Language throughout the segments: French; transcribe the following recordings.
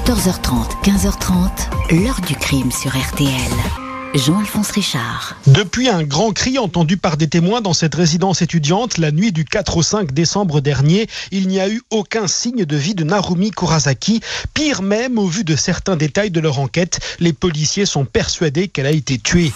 14h30, 15h30, l'heure du crime sur RTL. Jean-Alphonse Richard. Depuis un grand cri entendu par des témoins dans cette résidence étudiante la nuit du 4 au 5 décembre dernier, il n'y a eu aucun signe de vie de Narumi Kurasaki. Pire même, au vu de certains détails de leur enquête, les policiers sont persuadés qu'elle a été tuée.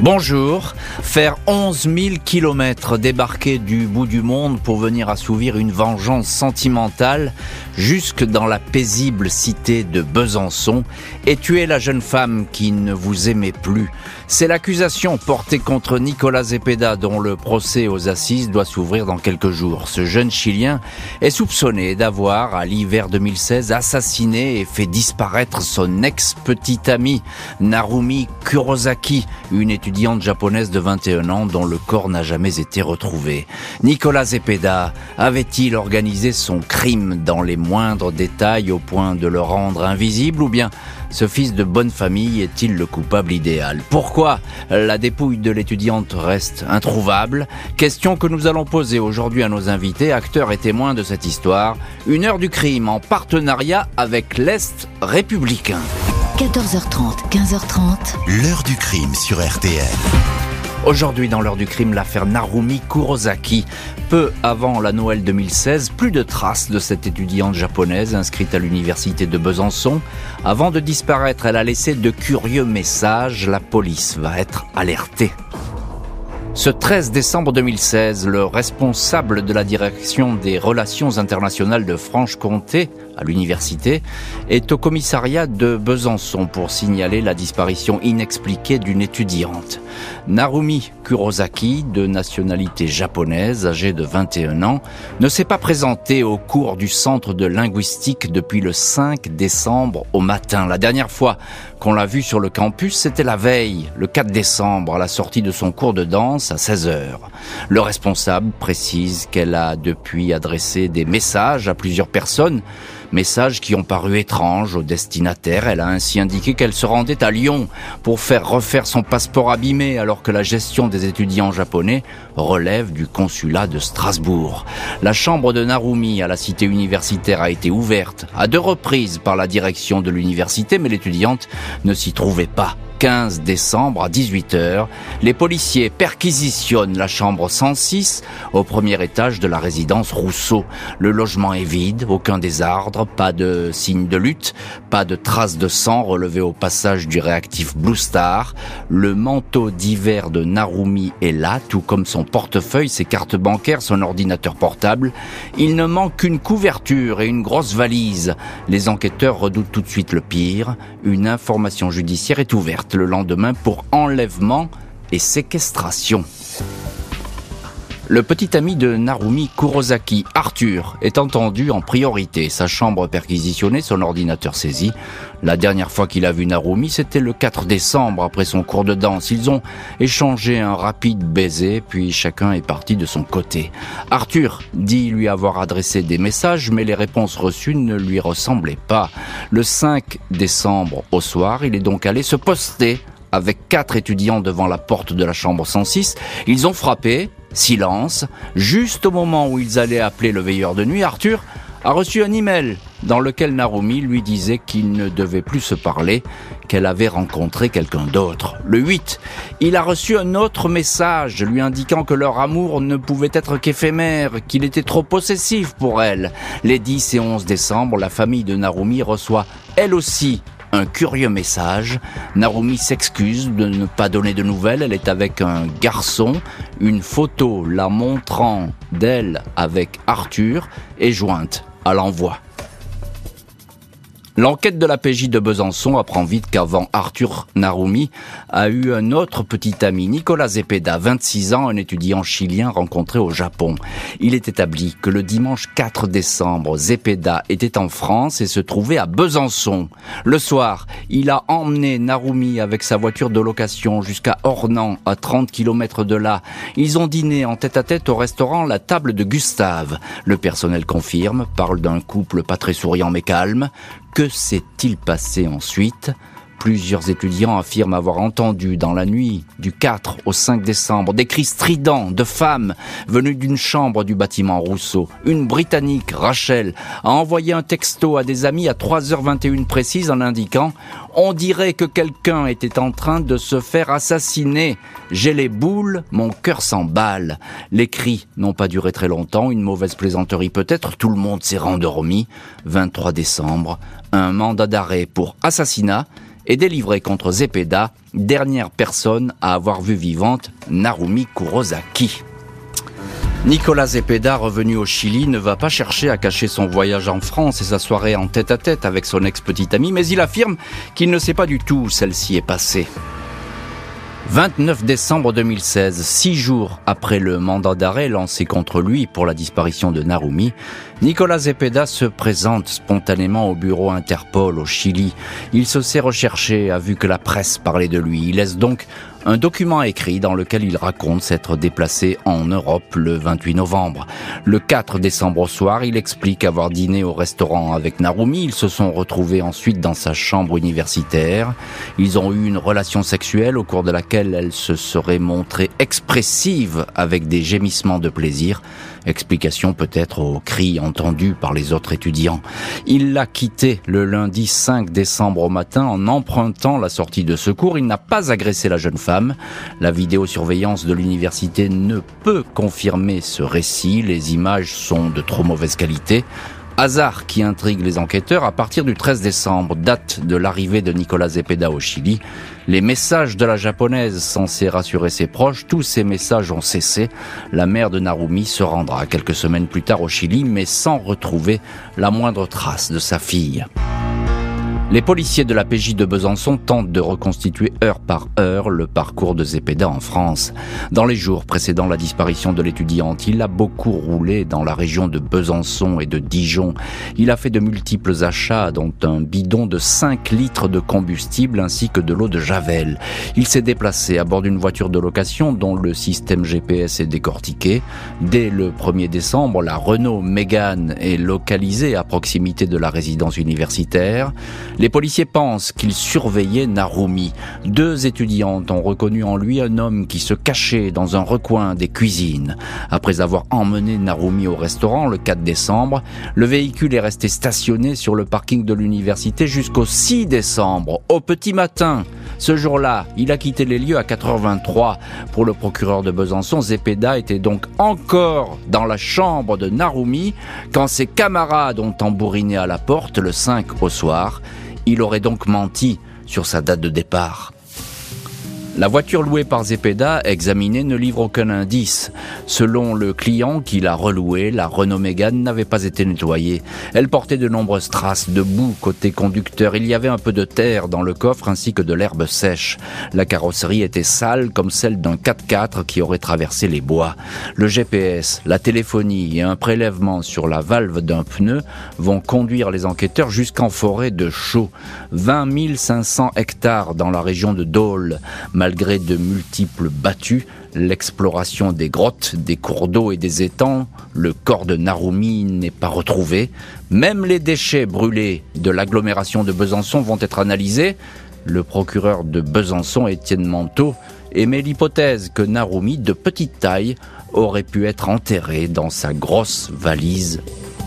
Bonjour. Faire 11 000 kilomètres débarquer du bout du monde pour venir assouvir une vengeance sentimentale jusque dans la paisible cité de Besançon et tuer la jeune femme qui ne vous aimait plus. C'est l'accusation portée contre Nicolas Zepeda dont le procès aux assises doit s'ouvrir dans quelques jours. Ce jeune Chilien est soupçonné d'avoir, à l'hiver 2016, assassiné et fait disparaître son ex-petite amie, Narumi Kurosaki, une étudiante japonaise de 21 ans dont le corps n'a jamais été retrouvé. Nicolas Zepeda avait-il organisé son crime dans les moindres détails au point de le rendre invisible ou bien ce fils de bonne famille est-il le coupable idéal? Pourquoi la dépouille de l'étudiante reste introuvable? Question que nous allons poser aujourd'hui à nos invités, acteurs et témoins de cette histoire. Une heure du crime en partenariat avec l'Est républicain. 14h30, 15h30. L'heure du crime sur RTL. Aujourd'hui, dans l'heure du crime, l'affaire Narumi Kurosaki. Peu avant la Noël 2016, plus de traces de cette étudiante japonaise inscrite à l'université de Besançon. Avant de disparaître, elle a laissé de curieux messages. La police va être alertée. Ce 13 décembre 2016, le responsable de la direction des relations internationales de Franche-Comté à l'université, est au commissariat de Besançon pour signaler la disparition inexpliquée d'une étudiante. Narumi Kurosaki, de nationalité japonaise, âgée de 21 ans, ne s'est pas présentée au cours du centre de linguistique depuis le 5 décembre au matin. La dernière fois qu'on l'a vue sur le campus, c'était la veille, le 4 décembre, à la sortie de son cours de danse à 16 heures. Le responsable précise qu'elle a depuis adressé des messages à plusieurs personnes Messages qui ont paru étranges au destinataire. Elle a ainsi indiqué qu'elle se rendait à Lyon pour faire refaire son passeport abîmé alors que la gestion des étudiants japonais relève du consulat de Strasbourg. La chambre de Narumi à la cité universitaire a été ouverte à deux reprises par la direction de l'université mais l'étudiante ne s'y trouvait pas. 15 décembre à 18h, les policiers perquisitionnent la chambre 106 au premier étage de la résidence Rousseau. Le logement est vide, aucun désordre, pas de signe de lutte, pas de traces de sang relevées au passage du réactif Blue Star. Le manteau d'hiver de Narumi est là, tout comme son portefeuille, ses cartes bancaires, son ordinateur portable. Il ne manque qu'une couverture et une grosse valise. Les enquêteurs redoutent tout de suite le pire. Une information judiciaire est ouverte le lendemain pour enlèvement et séquestration. Le petit ami de Narumi Kurosaki, Arthur, est entendu en priorité. Sa chambre perquisitionnée, son ordinateur saisi. La dernière fois qu'il a vu Narumi, c'était le 4 décembre après son cours de danse. Ils ont échangé un rapide baiser, puis chacun est parti de son côté. Arthur dit lui avoir adressé des messages, mais les réponses reçues ne lui ressemblaient pas. Le 5 décembre au soir, il est donc allé se poster avec quatre étudiants devant la porte de la chambre 106. Ils ont frappé, silence, juste au moment où ils allaient appeler le veilleur de nuit, Arthur a reçu un email dans lequel Narumi lui disait qu'il ne devait plus se parler, qu'elle avait rencontré quelqu'un d'autre. Le 8, il a reçu un autre message lui indiquant que leur amour ne pouvait être qu'éphémère, qu'il était trop possessif pour elle. Les 10 et 11 décembre, la famille de Narumi reçoit elle aussi un curieux message. Narumi s'excuse de ne pas donner de nouvelles. Elle est avec un garçon. Une photo la montrant d'elle avec Arthur est jointe à l'envoi. L'enquête de la PJ de Besançon apprend vite qu'avant Arthur Narumi a eu un autre petit ami, Nicolas Zepeda, 26 ans, un étudiant chilien rencontré au Japon. Il est établi que le dimanche 4 décembre, Zepeda était en France et se trouvait à Besançon. Le soir, il a emmené Narumi avec sa voiture de location jusqu'à Ornans, à 30 km de là. Ils ont dîné en tête à tête au restaurant La Table de Gustave. Le personnel confirme, parle d'un couple pas très souriant mais calme. Que s'est-il passé ensuite? Plusieurs étudiants affirment avoir entendu dans la nuit du 4 au 5 décembre des cris stridents de femmes venues d'une chambre du bâtiment Rousseau. Une Britannique, Rachel, a envoyé un texto à des amis à 3h21 précise en indiquant on dirait que quelqu'un était en train de se faire assassiner. J'ai les boules, mon cœur s'emballe. Les cris n'ont pas duré très longtemps, une mauvaise plaisanterie peut-être, tout le monde s'est rendormi. 23 décembre, un mandat d'arrêt pour assassinat est délivré contre Zepeda, dernière personne à avoir vu vivante Narumi Kurosaki. Nicolas Zepeda, revenu au Chili, ne va pas chercher à cacher son voyage en France et sa soirée en tête-à-tête avec son ex-petite amie, mais il affirme qu'il ne sait pas du tout où celle-ci est passée. 29 décembre 2016, six jours après le mandat d'arrêt lancé contre lui pour la disparition de Narumi, Nicolas Zepeda se présente spontanément au bureau Interpol au Chili. Il se sait recherché, a vu que la presse parlait de lui. Il laisse donc un document écrit dans lequel il raconte s'être déplacé en Europe le 28 novembre. Le 4 décembre au soir, il explique avoir dîné au restaurant avec Narumi. Ils se sont retrouvés ensuite dans sa chambre universitaire. Ils ont eu une relation sexuelle au cours de laquelle elle se serait montrée expressive avec des gémissements de plaisir. Explication peut-être aux cris entendus par les autres étudiants. Il l'a quitté le lundi 5 décembre au matin en empruntant la sortie de secours. Il n'a pas agressé la jeune femme. La vidéosurveillance de l'université ne peut confirmer ce récit. Les images sont de trop mauvaise qualité. Hasard qui intrigue les enquêteurs à partir du 13 décembre, date de l'arrivée de Nicolas Zepeda au Chili. Les messages de la japonaise censés rassurer ses proches, tous ces messages ont cessé. La mère de Narumi se rendra quelques semaines plus tard au Chili, mais sans retrouver la moindre trace de sa fille. Les policiers de la PJ de Besançon tentent de reconstituer heure par heure le parcours de Zepeda en France. Dans les jours précédant la disparition de l'étudiante, il a beaucoup roulé dans la région de Besançon et de Dijon. Il a fait de multiples achats, dont un bidon de 5 litres de combustible ainsi que de l'eau de Javel. Il s'est déplacé à bord d'une voiture de location dont le système GPS est décortiqué. Dès le 1er décembre, la Renault Mégane est localisée à proximité de la résidence universitaire. Les policiers pensent qu'il surveillait Narumi. Deux étudiantes ont reconnu en lui un homme qui se cachait dans un recoin des cuisines. Après avoir emmené Narumi au restaurant le 4 décembre, le véhicule est resté stationné sur le parking de l'université jusqu'au 6 décembre, au petit matin. Ce jour-là, il a quitté les lieux à 4h23. Pour le procureur de Besançon, Zepeda était donc encore dans la chambre de Narumi quand ses camarades ont tambouriné à la porte le 5 au soir. Il aurait donc menti sur sa date de départ. La voiture louée par Zepeda, examinée, ne livre aucun indice. Selon le client qui l'a relouée, la Renault Mégane n'avait pas été nettoyée. Elle portait de nombreuses traces de boue côté conducteur. Il y avait un peu de terre dans le coffre ainsi que de l'herbe sèche. La carrosserie était sale comme celle d'un 4x4 qui aurait traversé les bois. Le GPS, la téléphonie et un prélèvement sur la valve d'un pneu vont conduire les enquêteurs jusqu'en forêt de Chaux. 20 500 hectares dans la région de Dole. Malgré de multiples battues, l'exploration des grottes, des cours d'eau et des étangs, le corps de Narumi n'est pas retrouvé. Même les déchets brûlés de l'agglomération de Besançon vont être analysés. Le procureur de Besançon, Étienne Manteau, émet l'hypothèse que Narumi, de petite taille, aurait pu être enterré dans sa grosse valise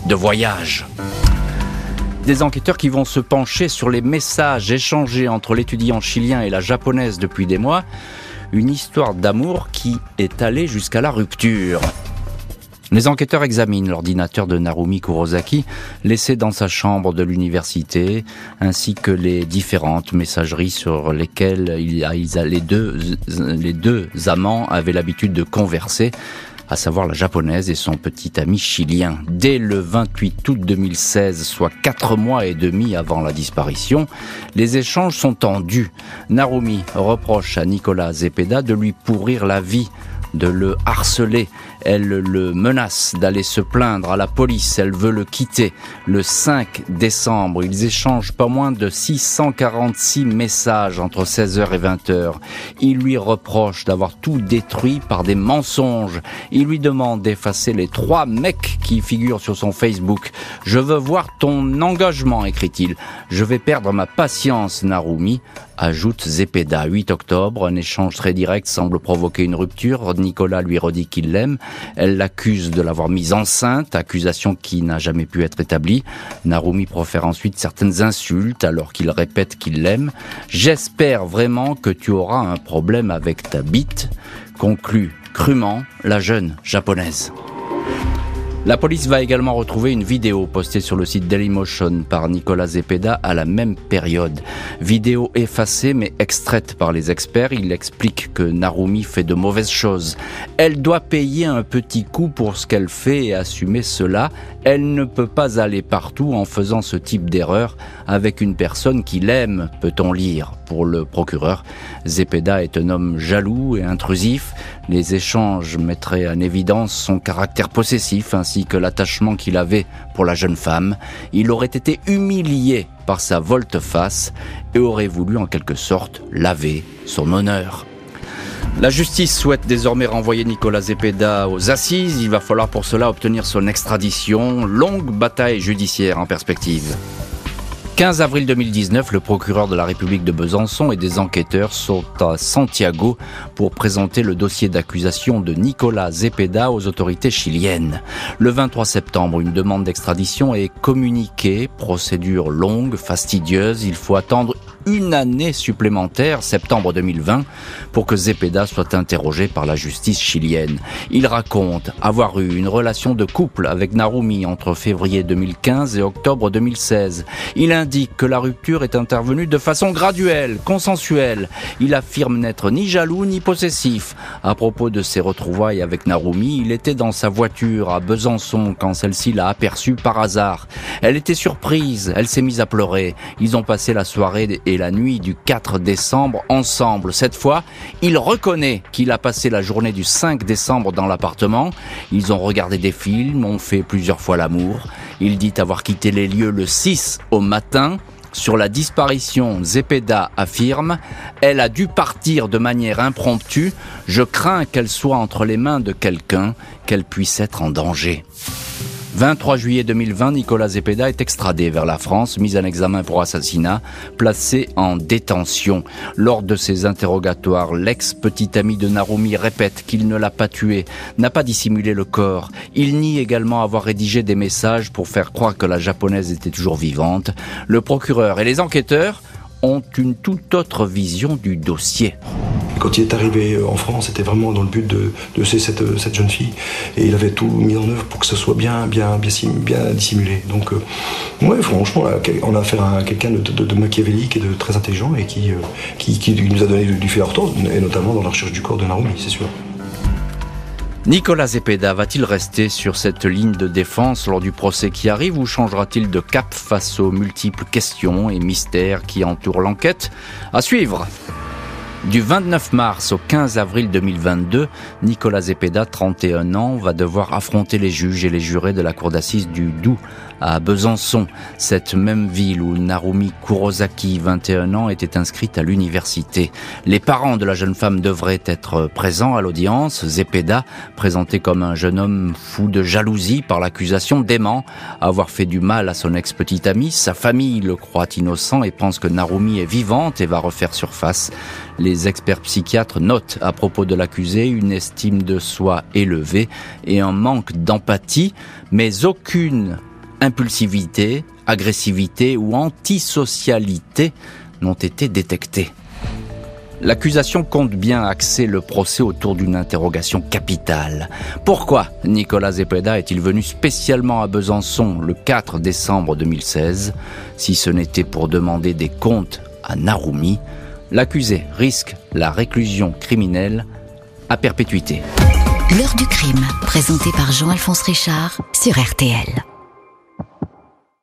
de voyage des enquêteurs qui vont se pencher sur les messages échangés entre l'étudiant chilien et la japonaise depuis des mois, une histoire d'amour qui est allée jusqu'à la rupture. Les enquêteurs examinent l'ordinateur de Narumi Kurosaki, laissé dans sa chambre de l'université, ainsi que les différentes messageries sur lesquelles les, deux, les deux amants avaient l'habitude de converser à savoir la japonaise et son petit ami chilien. Dès le 28 août 2016, soit quatre mois et demi avant la disparition, les échanges sont tendus. Narumi reproche à Nicolas Zepeda de lui pourrir la vie de le harceler. Elle le menace d'aller se plaindre à la police. Elle veut le quitter. Le 5 décembre, ils échangent pas moins de 646 messages entre 16h et 20h. Il lui reproche d'avoir tout détruit par des mensonges. Il lui demande d'effacer les trois mecs qui figurent sur son Facebook. Je veux voir ton engagement, écrit-il. Je vais perdre ma patience, Narumi ajoute Zepeda. 8 octobre, un échange très direct semble provoquer une rupture. Nicolas lui redit qu'il l'aime. Elle l'accuse de l'avoir mise enceinte, accusation qui n'a jamais pu être établie. Narumi profère ensuite certaines insultes alors qu'il répète qu'il l'aime. J'espère vraiment que tu auras un problème avec ta bite, conclut crûment la jeune japonaise. La police va également retrouver une vidéo postée sur le site Dailymotion par Nicolas Zepeda à la même période. Vidéo effacée mais extraite par les experts, il explique que Narumi fait de mauvaises choses. Elle doit payer un petit coup pour ce qu'elle fait et assumer cela. Elle ne peut pas aller partout en faisant ce type d'erreur avec une personne qui l'aime, peut-on lire. Pour le procureur, Zepeda est un homme jaloux et intrusif. Les échanges mettraient en évidence son caractère possessif ainsi que l'attachement qu'il avait pour la jeune femme. Il aurait été humilié par sa volte-face et aurait voulu en quelque sorte laver son honneur. La justice souhaite désormais renvoyer Nicolas Zepeda aux assises. Il va falloir pour cela obtenir son extradition. Longue bataille judiciaire en perspective. 15 avril 2019, le procureur de la République de Besançon et des enquêteurs sont à Santiago pour présenter le dossier d'accusation de Nicolas Zepeda aux autorités chiliennes. Le 23 septembre, une demande d'extradition est communiquée, procédure longue, fastidieuse, il faut attendre une année supplémentaire, septembre 2020, pour que Zepeda soit interrogé par la justice chilienne. Il raconte avoir eu une relation de couple avec Narumi entre février 2015 et octobre 2016. Il indique que la rupture est intervenue de façon graduelle, consensuelle. Il affirme n'être ni jaloux ni possessif. À propos de ses retrouvailles avec Narumi, il était dans sa voiture à Besançon quand celle-ci l'a aperçu par hasard. Elle était surprise, elle s'est mise à pleurer. Ils ont passé la soirée la nuit du 4 décembre ensemble. Cette fois, il reconnaît qu'il a passé la journée du 5 décembre dans l'appartement. Ils ont regardé des films, ont fait plusieurs fois l'amour. Il dit avoir quitté les lieux le 6 au matin. Sur la disparition, Zepeda affirme Elle a dû partir de manière impromptue. Je crains qu'elle soit entre les mains de quelqu'un, qu'elle puisse être en danger. 23 juillet 2020, Nicolas Zepeda est extradé vers la France, mis en examen pour assassinat, placé en détention. Lors de ses interrogatoires, l'ex-petit ami de Narumi répète qu'il ne l'a pas tué, n'a pas dissimulé le corps. Il nie également avoir rédigé des messages pour faire croire que la japonaise était toujours vivante. Le procureur et les enquêteurs ont une toute autre vision du dossier. Quand il est arrivé en France, c'était vraiment dans le but de, de cette, cette, jeune fille. Et il avait tout mis en œuvre pour que ce soit bien, bien, bien, dissimulé. Donc, euh, ouais, franchement, on a affaire à quelqu'un de, machiavélique et de très intelligent et qui, euh, qui, qui, nous a donné du fil à retordre, et notamment dans la recherche du corps de Narumi, c'est sûr. Nicolas Zepeda va-t-il rester sur cette ligne de défense lors du procès qui arrive ou changera-t-il de cap face aux multiples questions et mystères qui entourent l'enquête? À suivre du 29 mars au 15 avril 2022, Nicolas Zepeda, 31 ans, va devoir affronter les juges et les jurés de la cour d'assises du Doubs à Besançon, cette même ville où Narumi Kurosaki, 21 ans, était inscrite à l'université. Les parents de la jeune femme devraient être présents à l'audience. Zepeda, présenté comme un jeune homme fou de jalousie par l'accusation d'aimant, avoir fait du mal à son ex-petite amie. Sa famille le croit innocent et pense que Narumi est vivante et va refaire surface. Experts psychiatres notent à propos de l'accusé une estime de soi élevée et un manque d'empathie, mais aucune impulsivité, agressivité ou antisocialité n'ont été détectées. L'accusation compte bien axer le procès autour d'une interrogation capitale. Pourquoi Nicolas Zepeda est-il venu spécialement à Besançon le 4 décembre 2016 Si ce n'était pour demander des comptes à Narumi, l'accusé risque la réclusion criminelle à perpétuité. L'heure du crime, présenté par Jean-Alphonse Richard sur RTL.